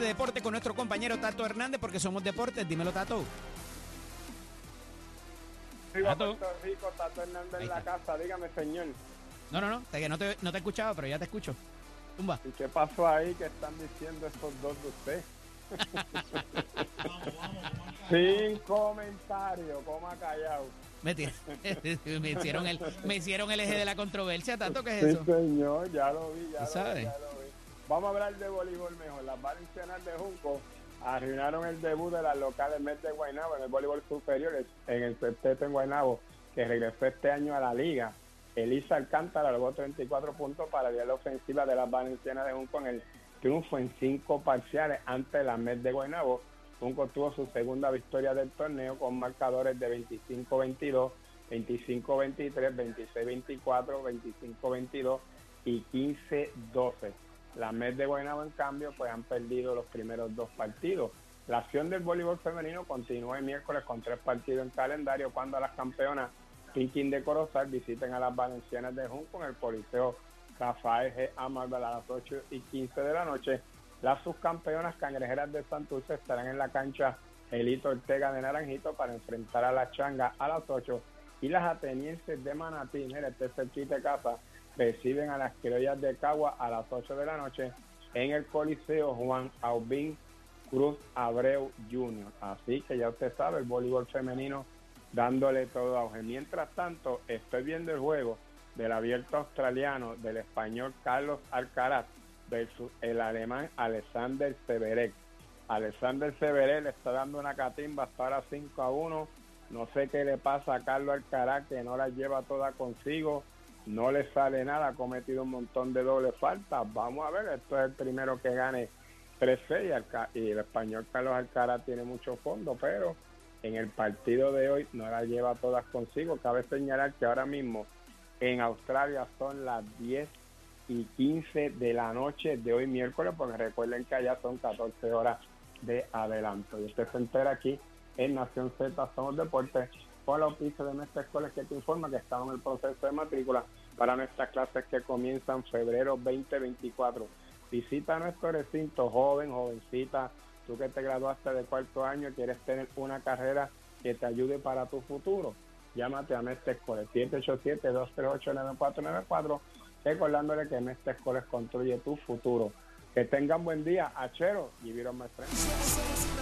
de deporte con nuestro compañero Tato Hernández, porque somos deportes. Dímelo, Tato. Viva Tato. Puerto Rico, Tato Hernández en la casa, dígame señor. No, no, no, te- que no te, no te he escuchado, pero ya te escucho. Tumba. ¿Y qué pasó ahí que están diciendo estos dos de usted? Sin comentario, coma callado. Me, me hicieron el, me hicieron el eje de la controversia, Tato, ¿qué es Sí, eso? señor, ya lo vi, ya ¿Tú lo sabes? ya lo. Vamos a hablar de voleibol mejor. Las valencianas de Junco arruinaron el debut de las locales Met de Guaynabo en el voleibol superior, en el sexteto en Guaynabo, que regresó este año a la liga. Elisa Alcántara logró 34 puntos para la ofensiva de las valencianas de Junco en el triunfo en cinco parciales ante la Met de Guaynabo. Junco tuvo su segunda victoria del torneo con marcadores de 25-22, 25-23, 26-24, 25-22 y 15-12. Las Mets de Guaynabo, en cambio, pues han perdido los primeros dos partidos. La acción del voleibol femenino continúa el miércoles con tres partidos en calendario cuando las campeonas Pinkin de Corozal visiten a las valencianas de Junco en el Coliseo Rafael G. Amarvel a las 8 y 15 de la noche. Las subcampeonas cangrejeras de Santurce estarán en la cancha Elito Ortega de Naranjito para enfrentar a la Changa a las 8 y las atenienses de Manatí, mira, este cerquita de casa, reciben a las criollas de Cagua a las 8 de la noche en el Coliseo Juan Aubín Cruz Abreu Jr. Así que ya usted sabe, el voleibol femenino dándole todo auge. Mientras tanto, estoy viendo el juego del abierto australiano del español Carlos Alcaraz versus el alemán Alexander Severek. Alexander Severek le está dando una catimba hasta ahora 5 a 1. No sé qué le pasa a Carlos Alcaraz que no la lleva toda consigo. No le sale nada, ha cometido un montón de doble falta. Vamos a ver, esto es el primero que gane 3-6 y Alca- y el español Carlos Alcaraz tiene mucho fondo, pero en el partido de hoy no la lleva todas consigo. Cabe señalar que ahora mismo en Australia son las 10 y 15 de la noche de hoy miércoles, porque recuerden que allá son 14 horas de adelanto. Y usted se entera aquí en Nación Z Somos Deportes con la oficio de nuestra escuela que te informa que estamos en el proceso de matrícula para nuestras clases que comienzan febrero 2024. Visita nuestro recinto joven, jovencita, tú que te graduaste de cuarto año, quieres tener una carrera que te ayude para tu futuro. Llámate a Mestre Escoles 787-238-9494 recordándole que Mestre Escoles construye tu futuro. Que tengan buen día, Achero y Viro Mestre.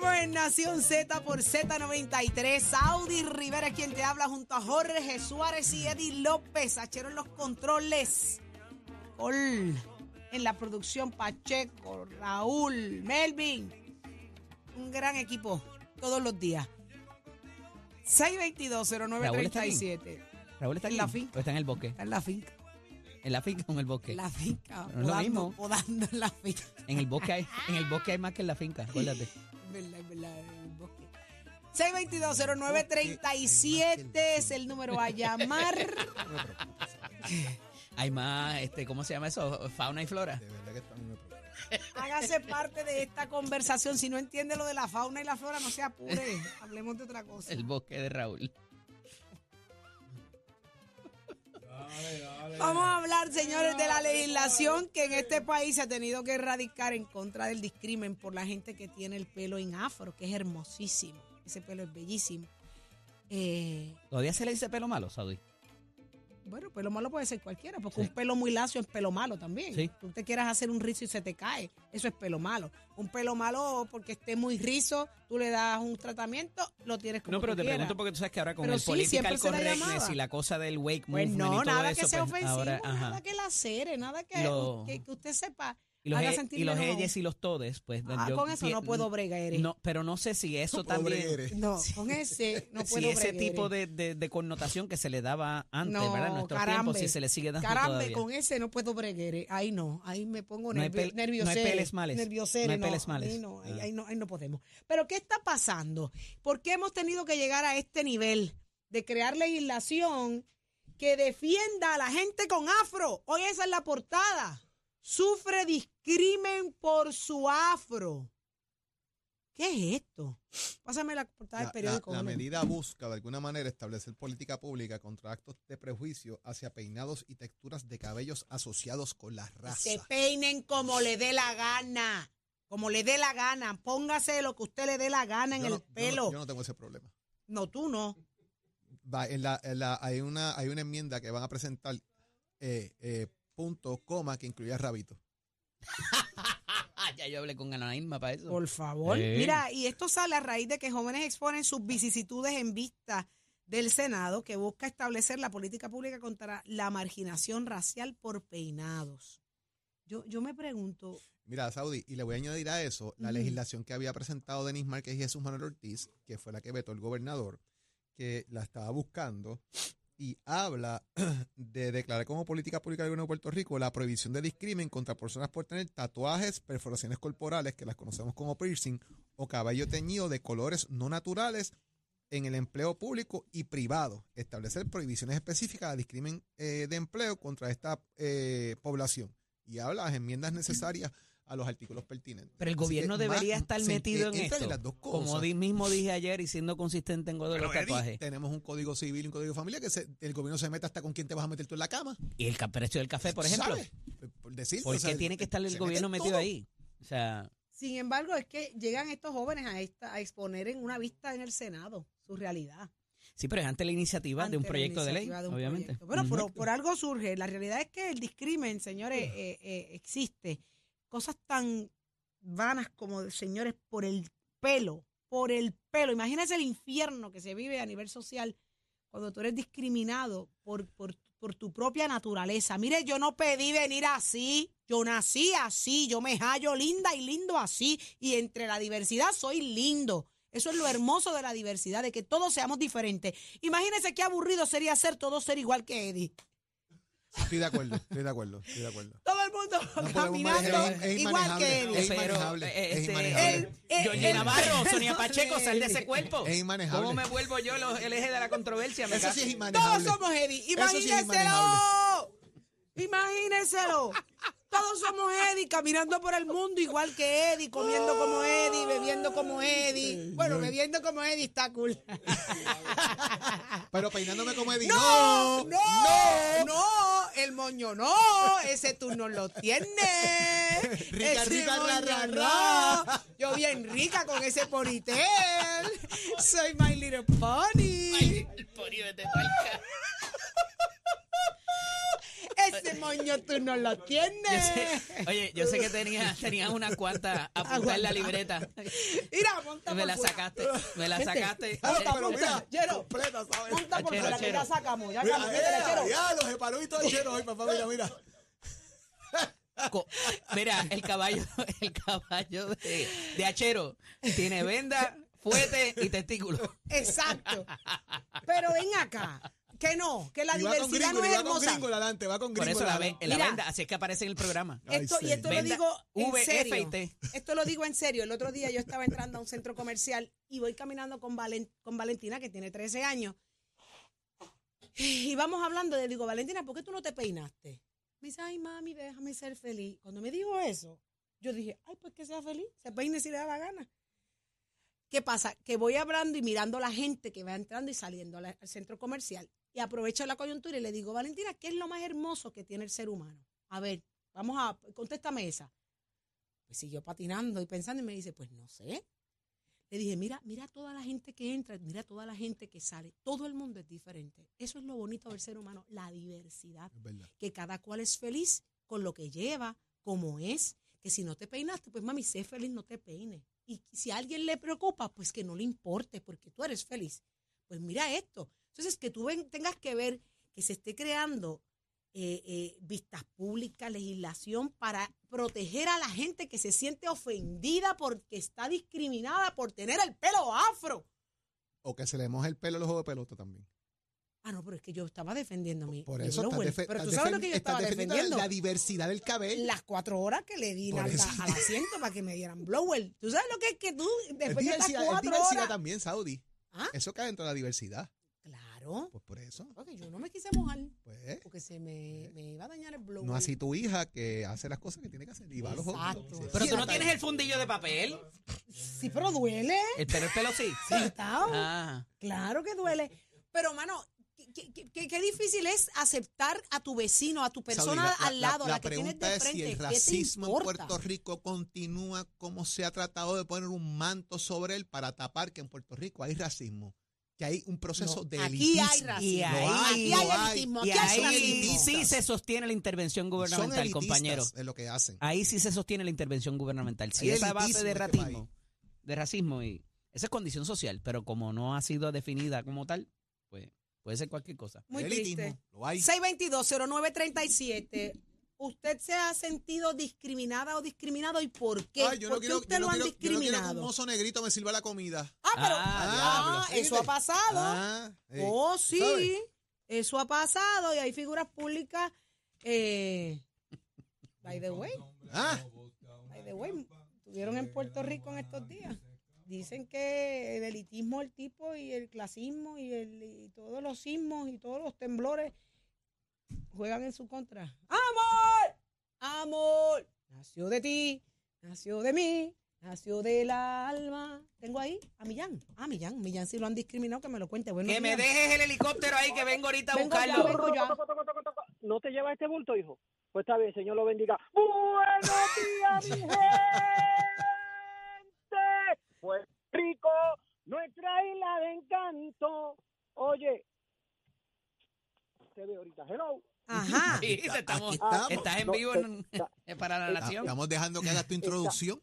Seguimos en Nación Z por Z93. Saudi Rivera es quien te habla junto a Jorge Suárez y Eddie López. Achero en los controles. Col en la producción Pacheco, Raúl, Melvin. Un gran equipo todos los días. 622-0937. Raúl está En la finca. ¿O está en el bosque? Está en la finca. En la finca o en el bosque. En la finca. No es lo podando- mismo. podando en la finca. En el bosque hay, en el bosque hay más que en la finca, acuérdate. Es verdad, es verdad, en el bosque. 622-0937 es el número a llamar. Hay más, este, ¿cómo se llama eso? Fauna y flora. Hágase parte de esta conversación. Si no entiende lo de la fauna y la flora, no se apure. Hablemos de otra cosa. El bosque de Raúl. Vamos a hablar, señores, de la legislación que en este país se ha tenido que erradicar en contra del discrimen por la gente que tiene el pelo en afro, que es hermosísimo. Ese pelo es bellísimo. Eh, ¿Todavía se le dice pelo malo, Saudi? Bueno, pelo malo puede ser cualquiera, porque Sí. un pelo muy lacio es pelo malo también. Sí. Tú te quieras hacer un rizo y se te cae, eso es pelo malo. Un pelo malo porque esté muy rizo, tú le das un tratamiento, lo tienes como No, pero tú te quieras. pregunto porque tú sabes que ahora con Pero el sí, political correctness y la cosa del wake Pues movement no, y todo nada eso, que sea pues, ofensivo, ahora, nada que lacere, nada que, que, que usted sepa. Y los, haga e- sentir y los ellos y los todes, pues Ah, yo con eso no puedo bregar, Eri. No, pero no sé si eso también, No, con ese no si puedo ese bregar, tipo Eri. de, de- de connotación que se le daba antes, No, ¿verdad? En nuestros carambe. tiempos, si se le sigue dando Carambe, todavía. con ese no puedo bregar. Ahí no, ahí me pongo No hay nervio, pel- nerviosere, no hay peles males. nerviosere, No hay no, peles males. Ahí no, ahí, Ah. ahí no, ahí no podemos. Pero ¿qué está pasando? ¿Por qué hemos tenido que llegar a este nivel de crear legislación que defienda a la gente con afro. Hoy esa es la portada. Sufre discrimen por su afro. ¿Qué es esto? Pásame la portada del periódico. la- medida busca de alguna manera establecer política pública contra actos de prejuicio hacia peinados y texturas de cabellos asociados con la raza. Se peinen como le dé la gana. Como le dé la gana. Póngase lo que usted le dé la gana en el no- yo no- pelo. Yo no, tengo ese problema. no, tú no. Va, en la, en la- hay, una, hay una enmienda que van a presentar, eh, eh, punto, coma, que incluya rabito. ya yo hablé con Ana Irma para eso. Por favor. Mira, y esto sale a raíz de que jóvenes exponen sus vicisitudes en vista del Senado que busca establecer la política pública contra la marginación racial por peinados. Yo, yo me pregunto, Mira, Saudi, y le voy a añadir a eso la legislación que había presentado Denis Márquez y Jesús Manuel Ortiz, que fue la que vetó el gobernador, que la estaba buscando y habla de declarar como política pública del gobierno de Puerto Rico la prohibición de discrimen contra personas por tener tatuajes, perforaciones corporales, que las conocemos como piercing, o cabello teñido de colores no naturales en el empleo público y privado. Establecer prohibiciones específicas de discrimen eh, de empleo contra esta eh, población. Y habla las enmiendas necesarias a los artículos pertinentes. Pero el gobierno que debería más- estar se- metido en esto. las dos Como cosas. di- mismo dije ayer y siendo consistente en lo de los tatuajes. tenemos un código civil y un código de familia que se- el gobierno se mete hasta con quién te vas a meter tú en la cama. Y el precio del café, por ejemplo. ¿Sabes? Por decir, ¿Por o sea, qué tiene que estar el gobierno mete metido todo. ahí? O sea, sin embargo, es que llegan estos jóvenes a, esta, a exponer en una vista en el Senado su realidad. sí, pero es ante la iniciativa de un proyecto de ley, de obviamente. proyecto. Bueno, Ujú. por, por algo surge. La realidad es que el discrimen, señores, eh, eh, existe. Cosas tan vanas como, señores, por el pelo, por el pelo. Imagínense el infierno que se vive a nivel social cuando tú eres discriminado por, por, por tu propia naturaleza. Mire, yo no pedí venir así, yo nací así, yo me hallo linda y lindo así, y entre la diversidad soy lindo. Eso es lo hermoso de la diversidad, de que todos seamos diferentes. Imagínense qué aburrido sería ser todos ser igual que Eddie. Estoy de acuerdo, estoy de acuerdo, estoy de acuerdo. Mundo caminando es igual que Eddie. es Pero, inmanejable, eh, es este, inmanejable. El- Georgie el- Navarro, Sonia Pacheco, sal de ese cuerpo. Es inmanejable. ¿Cómo me vuelvo yo los- el eje de la controversia? Me Eso sí es Todos inmanejable. somos Eddie. Imagínenselo. Imagínenselo. Todos somos Eddie caminando por el mundo igual que Eddie, comiendo como Eddie, bebiendo como Eddie. Bueno, bebiendo como Eddie está cool. Pero peinándome como Eddie. No, No, no, moño no, ese tú no lo tienes. Rica, Ese rica, ra, moño ra, no. ra. Yo bien rica con ese ponitel. Soy My Little Pony. El porio de Tetalca. Ese moño tú no lo Yo tienes. sé- oye, yo sé que tenía, tenías una cuanta apuntada en la libreta. Mira, monta Me por la fuera. sacaste, me la sacaste. Monta, pero mira, Chero, completa, ¿sabes? monta por Chero, fuera, que chero. ya sacamos. Ya Mira, sacamos. Métele, chero. ya, los separó y todo el chero hoy, papá, mira, mira. Co- Mira, el caballo, el caballo de, de Achero tiene venda, fuete y testículo. Exacto. Pero ven acá. Que no, que la Y con diversidad gringo, no es va con hermosa. gringo adelante, va con Por gringo eso la, ve- la Mira. venda, así es que aparece en el programa. Ay, Esto, y esto lo digo en V, serio. F y T. Esto lo digo en serio. El otro día yo estaba entrando a un centro comercial y voy caminando con, Valen- con Valentina, que tiene 13 años. Y vamos hablando, le digo, Valentina, ¿por qué tú no te peinaste? Me dice, ay, mami, déjame ser feliz. Cuando me dijo eso, yo dije, ay, pues que sea feliz, se peine si le da la gana. ¿Qué pasa? Que voy hablando y mirando a la gente que va entrando y saliendo al centro comercial y aprovecho la coyuntura y le digo, Valentina, ¿qué es lo más hermoso que tiene el ser humano? A ver, vamos a, contéstame esa. Pues siguió patinando y pensando y me dice, pues no sé. Le dije, mira, mira toda la gente que entra, mira toda la gente que sale. Todo el mundo es diferente. Eso es lo bonito del ser humano, la diversidad. Que cada cual es feliz con lo que lleva, como es. Que si no te peinaste, pues mami, sé feliz, no te peines. Y si a alguien le preocupa, pues que no le importe, porque tú eres feliz. Pues mira esto. Entonces, que tú ven- tengas que ver que se esté creando eh, eh, vistas públicas, legislación para proteger a la gente que se siente ofendida porque está discriminada por tener el pelo afro. O que se le moje el pelo a los juegos de pelota también. Ah, no, pero es que yo estaba defendiendo mi. Por eso estás, Pero tú sabes lo que yo estaba defendiendo. La diversidad del cabello. Las cuatro horas que le di eso. al asiento para que me dieran blower. ¿Tú sabes lo que es que tú, Es después de estas diversidad, es cuatro diversidad horas. también, Saudi. ¿Ah? Eso cae dentro de la diversidad. Claro. Pues por eso. Porque yo no me quise mojar. Pues, Porque se me, me iba a dañar el blog. no así tu hija que hace las cosas que tiene que hacer y va a los Exacto. otros. Pero tú no tienes el fundillo de papel. Sí, pero duele. El pelo, el pelo sí. Sentado. Ah. Claro que duele. Pero, mano, qué, qué- qué- qué difícil es aceptar a tu vecino, a tu persona Saudi, la- al la- lado, la, la que tienes pregunta de es frente. si el ¿Qué te racismo en? Puerto Rico continúa como se ha tratado de poner un manto sobre él para tapar que en Puerto Rico hay racismo, que hay un proceso No, de aquí hay elitismo. racismo. Y ahí- Aquí hay elitismo, Y aquí hay sí se sostiene la intervención gubernamental, elitistas compañero. en lo que hacen. Ahí sí se sostiene la intervención gubernamental. Si Hay esa base elitismo de este racismo, de racismo y esa es condición social, pero como no ha sido definida como tal, pues puede ser cualquier cosa. Muy elitismo, triste. lo hay. 622-0937. ¿Usted se ha sentido discriminada o discriminado y por qué? Ay, yo no ¿Por qué quiero, usted yo no lo han quiero- yo no quiero que discriminado? un mozo negrito me sirva la comida. ah, pero Ah, ah, eso ha pasado. Ah, oh, ¿tú sí. sabes? Eso ha pasado y hay figuras públicas. Eh, by the way, Ah, by the way, estuvieron en Puerto Rico en estos días. Dicen que el elitismo del tipo y el clasismo y, el, y todos los sismos y todos los temblores juegan en su contra. ¡Amor! ¡Amor! Nació de ti, nació de mí, nació del alma. Tengo ahí a Millán. Ah, Millán. Millán si lo han discriminado, que me lo cuente. Buenos Que me dejes el helicóptero ahí que vengo ahorita a Vengo ya, buscarlo. vengo ya. ¿No te llevas este bulto, hijo? Pues está bien, Señor lo bendiga. ¡Buenos días, mi gente! Puerto Rico, nuestra isla de encanto. Oye, te veo ahorita. Hello. Ajá. Sí, estamos- estás en No, vivo te- en- ta- para la nación. Estamos dejando que hagas tu introducción.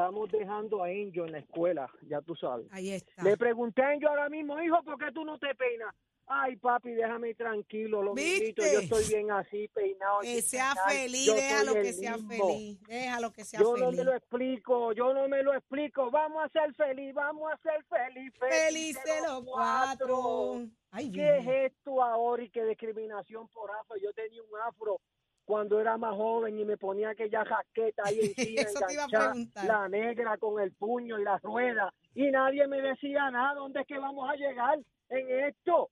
Estamos dejando a Angel en la escuela, ya tú sabes. Ahí está. Le pregunté a Angel ahora mismo, hijo, ¿por qué tú no te peinas? Ay, papi, déjame tranquilo, lo mismito, yo estoy bien así, peinado. Que sea feliz, yo déjalo que sea mismo. feliz. Déjalo que sea Yo no feliz. me lo explico, yo no me lo explico. Vamos a ser feliz, vamos a ser feliz. Felices los cuatro. Ay, ¿Qué es esto ahora y qué discriminación por afro? Yo tenía un afro cuando era más joven y me ponía aquella jaqueta ahí encima, enganchada, la negra con el puño y la rueda, y nadie me decía nada. ¿Dónde es que vamos a llegar en esto?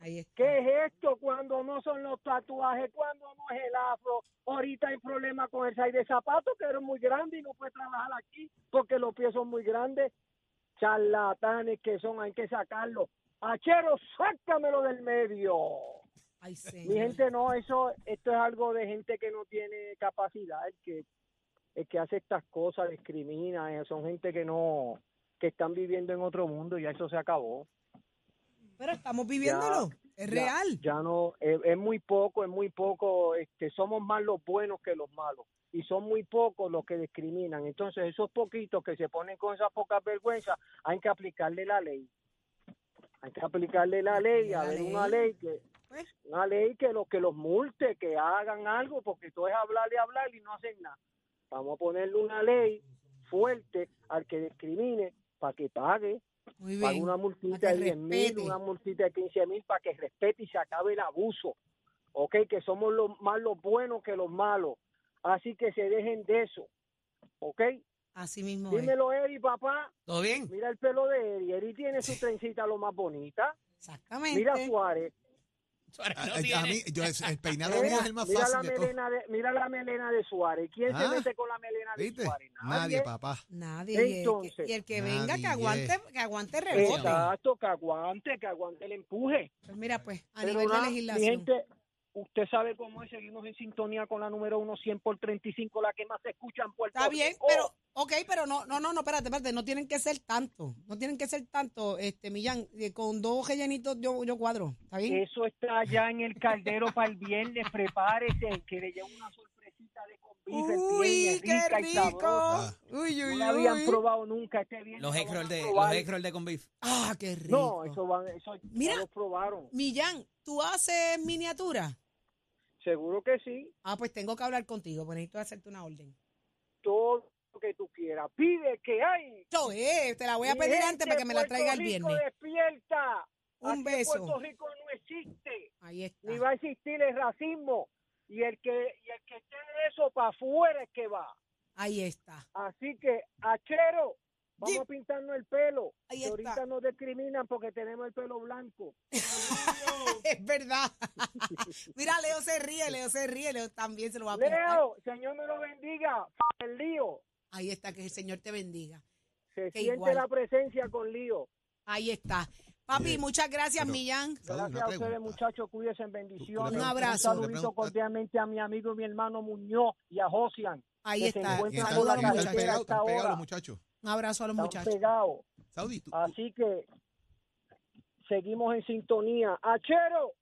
Ahí está. ¿Qué es esto cuando no son los tatuajes? Cuando no es el afro? Ahorita hay problemas con el size de zapatos que eres muy grande y no puedes trabajar aquí porque los pies son muy grandes. Charlatanes que son, hay que sacarlo. Achero, sácamelo del medio. Ay, Mi gente, no, eso, esto es algo de gente que no tiene capacidad, el que, el que hace estas cosas, discrimina, eh, son gente que no, que están viviendo en otro mundo, ya eso se acabó. Pero estamos viviéndolo. es real. Ya no, es, es muy poco, es muy poco, este, somos más los buenos que los malos. Y son muy pocos los que discriminan. Entonces, esos poquitos que se ponen con esas pocas vergüenzas, hay que aplicarle la ley. Hay que aplicarle la ley, a La ver ley. una ley que. Una ley que los que los multe, que hagan algo, porque todo es hablar y hablar y no hacen nada. Vamos a ponerle una ley fuerte al que discrimine para que pague, Muy pague bien. una Pa' multita de 10 mil, una multita de 15 mil para que respete y se acabe el abuso. Ok, que somos los más los buenos que los malos. Así que se dejen de eso. Ok, Así mismo dímelo, Eri, papá. ¿Todo bien? Mira el pelo de Eri. Eri tiene su trencita lo más bonita. Exactamente. Mira Suárez. Suárez no A- a tiene. mí, yo, el peinado Mira, mío es el más mira la fácil de todo. melena de, mira la melena de Suárez. ¿Quién se Ah, mete con la melena de ¿Viste? Suárez? Nadie, papá. Nadie. Y el que- Entonces, y el que venga, que nadie. aguante, que aguante rebote. Exacto, que aguante, que aguante el empuje. Pues mira, pues, a Pero nivel de nada, mi legislación. gente, usted sabe cómo es, seguimos en sintonía con la número uno, 100 por 35, la que más se escucha en Puerto Está bien, Rico. pero, ok, pero no, no, no, no, espérate, espérate, no tienen que ser tanto, no tienen que ser tanto, este, Millán, eh, con dos rellenitos yo, yo cuadro, ¿está bien? Eso está allá en el caldero para el viernes, prepárese, que le lleve una sorpresita de convive Uy, qué rica y rico, sabrosa. uy, No uy, la habían uy, probado nunca este viernes. Los roll de, los roll de con beef. ah, qué rico. No, eso, van, eso Mira. ya lo probaron. Millán, ¿tú haces miniatura? Seguro que sí. Ah, pues tengo que hablar contigo, pues necesito hacerte una orden. Todo que tú quieras. Pide que hay. Yo, eh, te la voy a pedir antes para que me la traiga el Rico viernes. despierta. Un Aquí beso. Puerto Rico no existe. Ahí está. Ni va a existir el racismo. Y el que, y el que esté de eso para afuera es que va. Ahí está. Así que, Achero, Vamos a pintarnos el pelo. Ahí que está. ahorita nos discriminan porque tenemos el pelo blanco. Es verdad. Mira, Leo se ríe, Leo se ríe, Leo también se lo va a pintar. Leo, Señor me lo bendiga. El lío. Ahí está, que el Señor te bendiga. Se Que siente igual. la presencia con lío. Ahí está. Papi, Eh, muchas gracias, pero- Millán. Gracias a ustedes, muchachos. Cuídense en bendiciones. Un abrazo. Un saludito cordialmente a mi amigo y mi hermano Muñoz y a Josian. Ahí que se está. Están- la están pegados, están pegados los muchachos. Un abrazo a los Están muchachos. pegados. Saudi, tú, tú- Así que seguimos en sintonía. ¡Achero!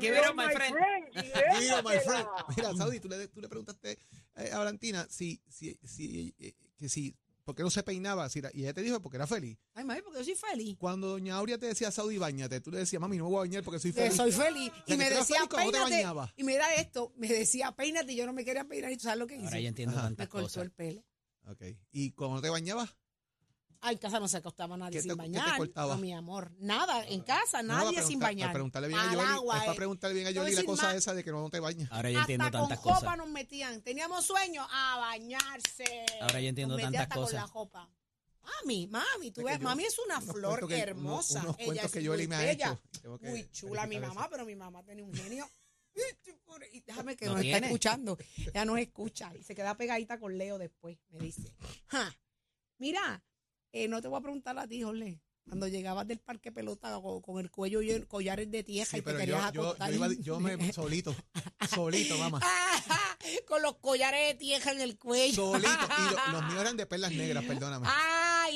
Give it up, my friend. Mira, my friend. Mira, Saudi, tú le, tú le preguntaste eh, a Valentina si, si, si, eh, que si, ¿por qué no se peinaba? Si era- y ella te dijo porque era feliz. Ay, mami, porque yo soy feliz. Cuando doña Aurea te decía, Saudi, bañate, tú le decías, mami, no me voy a bañar porque soy Que feliz. soy feliz. Y que me tú eras decía, feliz cuando te peínate. bañabas. Y mira esto, me decía, peínate. Y yo no me quería peinar. ¿Y tú sabes lo que hice? Ahora ya entiendo Ajá. me tantas cortó cosas. el pelo. Ok. ¿Y cuando te bañabas? Ay, en casa no se acostaba nadie ¿Qué sin te- qué te bañar. cortaba? No, mi amor. Nada, en casa, No, para nadie sin bañar. Para preguntarle bien a Al Yoli, agua, es para eh. preguntarle bien a Te voy a Yoli la decir cosa más. esa de que no te bañas. Ahora ya entiendo hasta con tantas copa cosas. nos metían. Teníamos sueño a bañarse. Ahora ya entiendo Nos metían tantas hasta con cosas. la copa. Mami, mami, tú Es que ves, yo- mami es una Unos flor cuentos que- hermosa. unos- unos Ella cuentos es que muy Yoli me ha bella. hecho. y tengo que Muy chula mi verificar mamá, eso. pero mi mamá tenía un genio. Y Déjame que ¿Lo nos está tiene? escuchando. Ella nos escucha y se queda pegadita con Leo después, me dice. Ja. Mira, eh, no te voy a preguntar a ti, Jorge. Cuando llegabas del parque pelota con, con el cuello y el collares de tierra Sí, y te querías yo, yo, acostar. yo, iba, yo me solito, solito, mamá. con los collares de tierra en el cuello. Solito. Y lo- los míos eran de perlas negras, perdóname.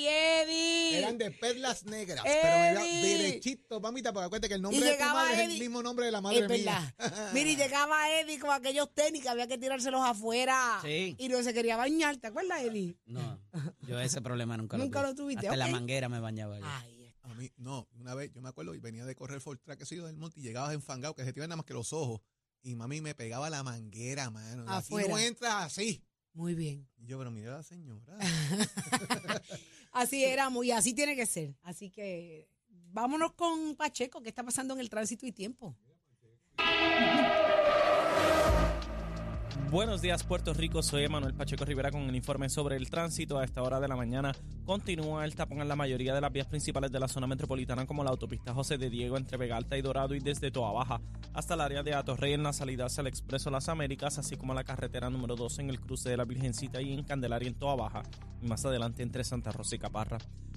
¡Ay, Eddie! Eran de perlas negras, pero me iba Eddie. derechito, mamita, porque acuérdate que el Y nombre de tu madre es Eddie. el mismo nombre de la madre Es mía. verdad. Mira, y llegaba Eddie con aquellos tenis que había que tirárselos afuera. Sí. Y no se quería bañar. ¿Te acuerdas, Eddie? No, yo ese problema nunca, Nunca lo lo tuve. tuviste, Hasta en la manguera me bañaba yo. Ay, A mí, no, una vez, yo me acuerdo, y venía de correr Ford Track, que del monte, y llegabas enfangado, que se te iban nada más que los ojos, y mami me pegaba la manguera, mano. Aquí Afuera. no entras así. muy bien. Y yo, pero mira la señora. Así éramos y así tiene que ser. Así que vámonos con Pacheco. ¿Qué está pasando en el tránsito y tiempo? Buenos días Puerto Rico, soy Emanuel Pacheco Rivera con el informe sobre el tránsito. A esta hora de la mañana continúa el tapón en la mayoría de las vías principales de la zona metropolitana como la autopista José de Diego entre Vega Alta y Dorado y desde Toa Baja hasta el área de Atorrey en la salida hacia el Expreso Las Américas, así como la carretera número 2 en el cruce de la Virgencita y en Candelaria en Toa Baja y más adelante entre Santa Rosa y Caparra.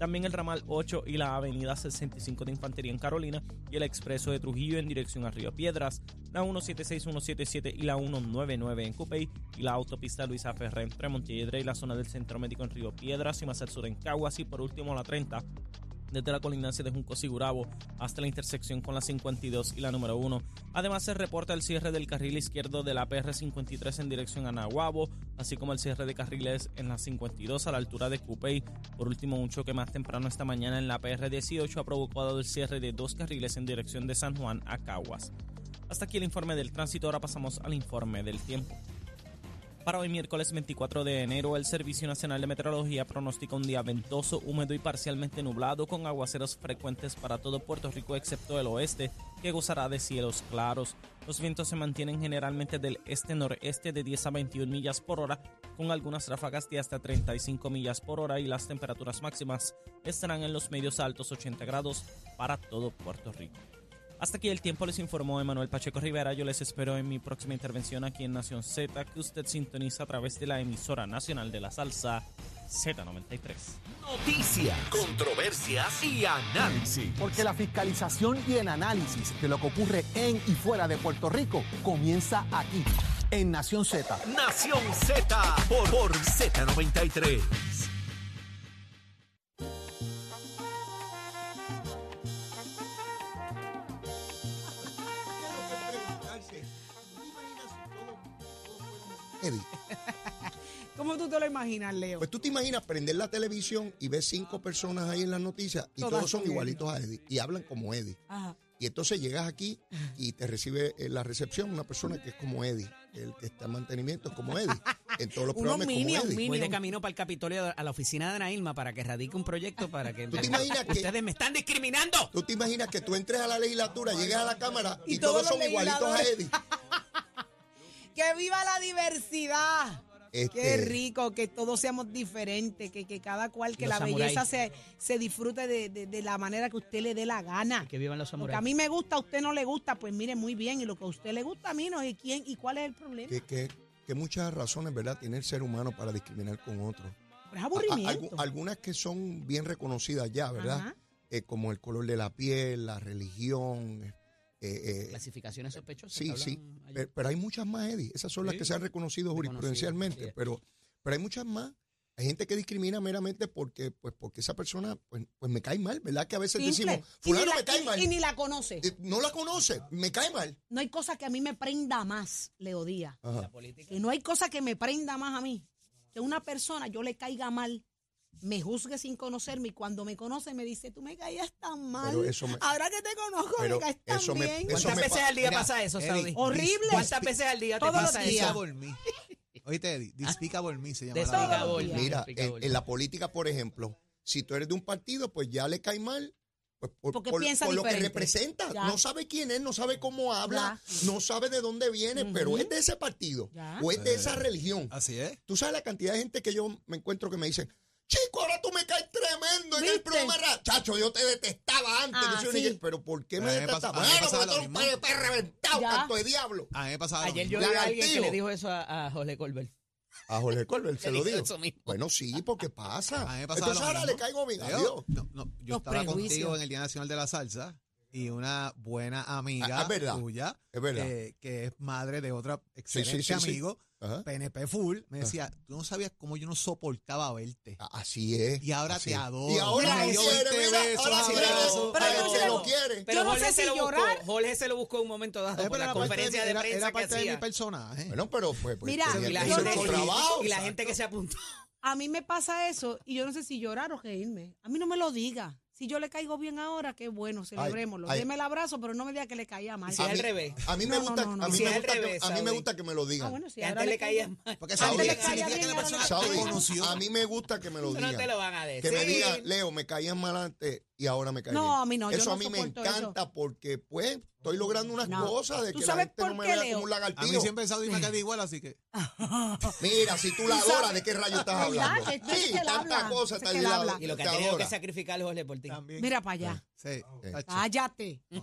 También el ramal 8 y la avenida 65 de Infantería en Carolina y el expreso de Trujillo en dirección a Río Piedras, la 176, 177 y la 199 en Cupey y la autopista Luisa Ferré entre Montelledre y la zona del Centro Médico en Río Piedras y más al sur en Caguas y por último la 30 desde la colindancia de Junco Sigurabo hasta la intersección con la 52 y la número 1. Además se reporta el cierre del carril izquierdo de la PR53 en dirección a Nahuabo, así como el cierre de carriles en la 52 a la altura de Cupey. Por último, un choque más temprano esta mañana en la PR18 ha provocado el cierre de dos carriles en dirección de San Juan a Caguas. Hasta aquí el informe del tránsito, ahora pasamos al informe del tiempo. Para hoy miércoles 24 de enero, el Servicio Nacional de Meteorología pronostica un día ventoso, húmedo y parcialmente nublado con aguaceros frecuentes para todo Puerto Rico excepto el oeste, que gozará de cielos claros. Los vientos se mantienen generalmente del este-noreste de 10 a 21 millas por hora, con algunas ráfagas de hasta 35 millas por hora y las temperaturas máximas estarán en los medios altos 80 grados para todo Puerto Rico. Hasta aquí el tiempo les informó Emanuel Pacheco Rivera. Yo les espero en mi próxima intervención aquí en Nación Z, que usted sintoniza a través de la emisora nacional de la salsa Z93. Noticias, controversias y análisis. Porque la fiscalización y el análisis de lo que ocurre en y fuera de Puerto Rico comienza aquí, en Nación Z. Nación Z por, por Z93. Eddie, ¿Cómo tú te lo imaginas, Leo? pues tú te imaginas prender la televisión y ver cinco personas ahí en las noticias y Todas todos son igualitos a Eddie y hablan como Eddie. Ajá. Y entonces llegas aquí y te recibe en la recepción una persona que es como Eddie, el que está en mantenimiento es como Eddie. En todos los Unos programas minions, como Eddie. Voy de camino para el Capitolio a la oficina de Ana Irma para que radique un proyecto para que ¿Tú te imaginas que- ustedes me están discriminando. ¿Tú te imaginas que tú entres a la legislatura, llegues a la Cámara y, Y todos, todos son igualitos a. Eddie? ¡Que viva la diversidad! Este, Qué rico, que todos seamos diferentes, que, que cada cual, que Los la samuráis. belleza se, se disfrute de, de- de la manera que usted le dé la gana. Que vivan los Lo que samuráis. a mí me gusta, a usted no le gusta, pues mire muy bien, y lo que a usted le gusta, a mí no. ¿Y quién y cuál es el problema? que, que, que muchas razones, ¿verdad?, tiene el ser humano para discriminar con otros. Pero es A- a- aburrimiento. algu- algunas que son bien reconocidas ya, ¿verdad? Eh, como el color de la piel, la religión. Eh, eh, Clasificaciones sospechosas. sí, sí. ayer. Pero, pero hay muchas más, Eddie. Esas son las que se han reconocido jurisprudencialmente. sí. Pero, pero hay muchas más. Hay gente que discrimina meramente porque, pues, porque esa persona pues, pues me cae mal, ¿verdad? Que a veces Simple. decimos, Y ni fulano la- me cae y- mal. y ni la conoce. Eh, no la conoce, me cae mal. No hay cosa que a mí me prenda más, Leo Díaz. Ajá. La política. Que no hay cosa que me prenda más a mí. Que una persona yo le caiga mal, me juzgue sin conocerme y cuando me conoce me dice, tú me caías tan mal. Pero eso me- Ahora que te conozco, me caes tan eso me- bien. eso ¿Cuántas me veces pa- al día Mira, pasa eso, Eddie, Saudi? Horrible. ¿Cuántas veces al día te Todos los pasa días. eso? Oíste, Eddie, Despicable me se llama. la Despicable. los días. Mira, en, en la política, por ejemplo, si tú eres de un partido, pues ya le cae mal. Pues por, Porque por- piensa por lo que representa. Ya. No sabe quién es, no sabe cómo habla, no sabe de dónde viene, pero es de ese partido Ya. o es de esa religión. Así es. Tú sabes la cantidad de gente que yo me encuentro que me dicen, chico, ahora tú me caes tremendo en el programa. Chacho, yo te detestaba antes. Ah, soy sí. igual". Pero ¿por qué me mí me pasa- detestaba? a mí me Bueno, pasaba porque tú eres un reventado, canto de diablo. A mí me pasaba lo Ayer mismo. yo vi a alguien que le dijo eso a, a Jorge Colbert. A Jorge Colbert se lo dijo digo. Bueno, sí, porque pasa. A mí me pasaba Entonces lo ahora mismo. le caigo bien. No, no, yo Los estaba prejuicios. contigo en el Día Nacional de la Salsa y una buena amiga Ah, es verdad. tuya, Es verdad. eh, que es madre de otra sí, excelente sí, sí. amigo, Ajá. PNP full, me decía, tú no sabías cómo yo no soportaba verte. A- Así es. Y ahora te es. adoro. Y ahora Me lo dio quiere, 20 mira, besos, ahora sí abrazos. Pero Ay, yo no se sé- lo quiere. Pero Yo no Jorge sé se si lo buscó. llorar. Jorge se lo buscó un momento dado Eh, por la conferencia de era- prensa era que parte de mi personaje. Bueno, pero pues, pues Mira, Y la, que gente, trabajo. y la gente que se apuntó. A mí me pasa eso y yo no sé si llorar o reírme. A mí no me lo diga. Si yo le caigo bien ahora, qué bueno, celebrémoslo. ay. Deme el abrazo, pero no me diga que le caía mal. Si al revés. A mí me gusta, a mí me gusta, que, a mí me gusta que me lo Ah, digan. bueno, si antes le caigo- mal. Porque Saudi, Saudi le caía significa bien, que la persona conoció. a mí me gusta que me lo Eso no digan. te lo van a decir. Que me digan, Leo, me caían mal antes y ahora me caen No, bien. a mí no, yo Eso no a mí me encanta porque, pues, estoy logrando unas No. cosas de ¿Tú que la gente no me vea Leo? como un A mí lagartijo. siempre Saudi me cae igual, así que Mira, si tú la adoras, ¿de qué rayo estás hablando? Eres Sí, él la- habla. Y lo que te ha tenido que sacrificar ti. también. Mira para allá. Sí, tacho, Cállate.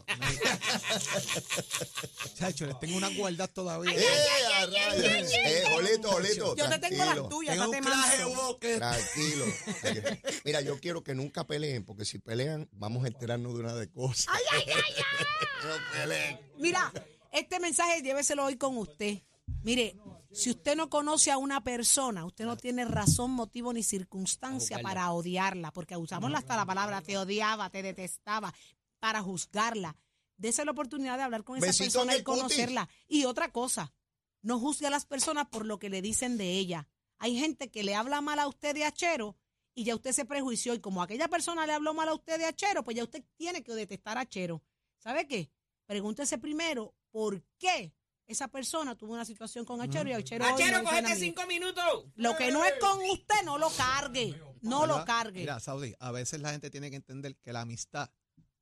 chacho, les tengo unas guardas todavía. ¡Eh, a rayos! ¡Eh, Jolito, Jolito! Yo te tengo tranquilo. las tuyas, Tengo un claje boque. Tranquilo. Mira, yo quiero que nunca peleen, porque si pelean, vamos a enterarnos de una de cosas. No peleen. Mira, este mensaje lléveselo hoy con usted. Mire, si usted no conoce a una persona, usted no tiene razón, motivo ni circunstancia para odiarla, porque usamos hasta la palabra te odiaba, te detestaba, para juzgarla. Dese la oportunidad de hablar con esa Besito persona y conocerla. Y otra cosa, no juzgue a las personas por lo que le dicen de ella. Hay gente que le habla mal a usted de Achero y ya usted se prejuició y como aquella persona le habló mal a usted de Achero, pues ya usted tiene que detestar a Achero. ¿Sabe qué? Pregúntese primero por qué esa persona tuvo una situación con Achero y Achero, no Achero, cógete amigo. cinco minutos. Lo que no es con usted, no lo cargue. No lo cargue. Mira, Saudi, a veces la gente tiene que entender que la amistad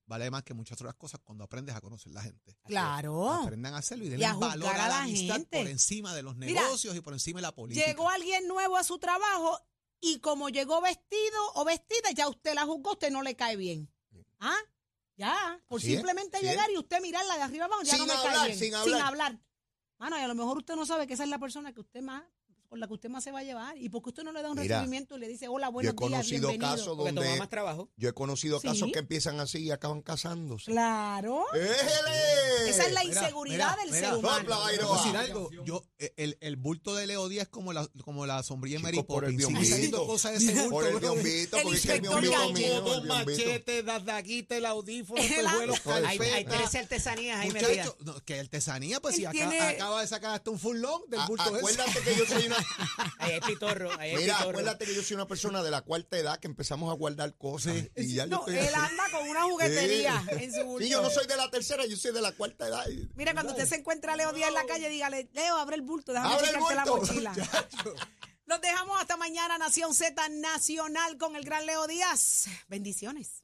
vale más que muchas otras cosas cuando aprendes a conocer la gente. Claro. Aprendan a hacerlo y Y denle a valor a la la amistad gente. por encima de los Mira, negocios y por encima de la política. Llegó alguien nuevo a su trabajo y como llegó vestido o vestida, ya usted la juzgó, usted no le cae bien. ¿Ah? Ya, por Así simplemente es. llegar y usted mirarla de arriba abajo, ya Sin no me hablar, cae bien. sin hablar. hablar. Mano, y a lo mejor usted no sabe que esa es la persona que usted más, con la que usted más se va a llevar. Y porque usted no le da un Mira, recibimiento y le dice, hola, Yo he buenos días, conocido bienvenido. casos Porque toma donde más trabajo. yo he conocido Sí. casos que empiezan así y acaban casándose. Claro. ¡Éjele! Esa es la inseguridad mira, del mira. ser humano. Sopla, Te Bairoa. voy a decir algo. Yo, eh, el, el bulto de Leo Díaz es como la, como la sombrilla de Chico, Mary por el biombito. cosas de ese bulto. Por el biombito, El porque es que el biombito Dos el biombito. machetes, las daguitas, el audífono, El Hay- Hay. 13 artesanías ahí metidas. No, que artesanía, pues si acaba de sacar hasta un full long del A- bulto ese. Acuérdate que yo soy una Ahí hay pitorro, ahí hay Mira, pitorro. acuérdate que yo soy una persona de la cuarta edad que empezamos a guardar cosas. Y ya yo No, estoy él así. anda con una juguetería Sí. en su bulto. Sí, yo no soy de la tercera, yo soy de la cuarta edad. Mira, cuando usted se encuentra a Leo Díaz en la calle, dígale, Leo, abre el bulto, déjame Abre el chequearte la bulto. mochila. Los dejamos hasta mañana, Nación Z Nacional con el gran Leo Díaz. Bendiciones.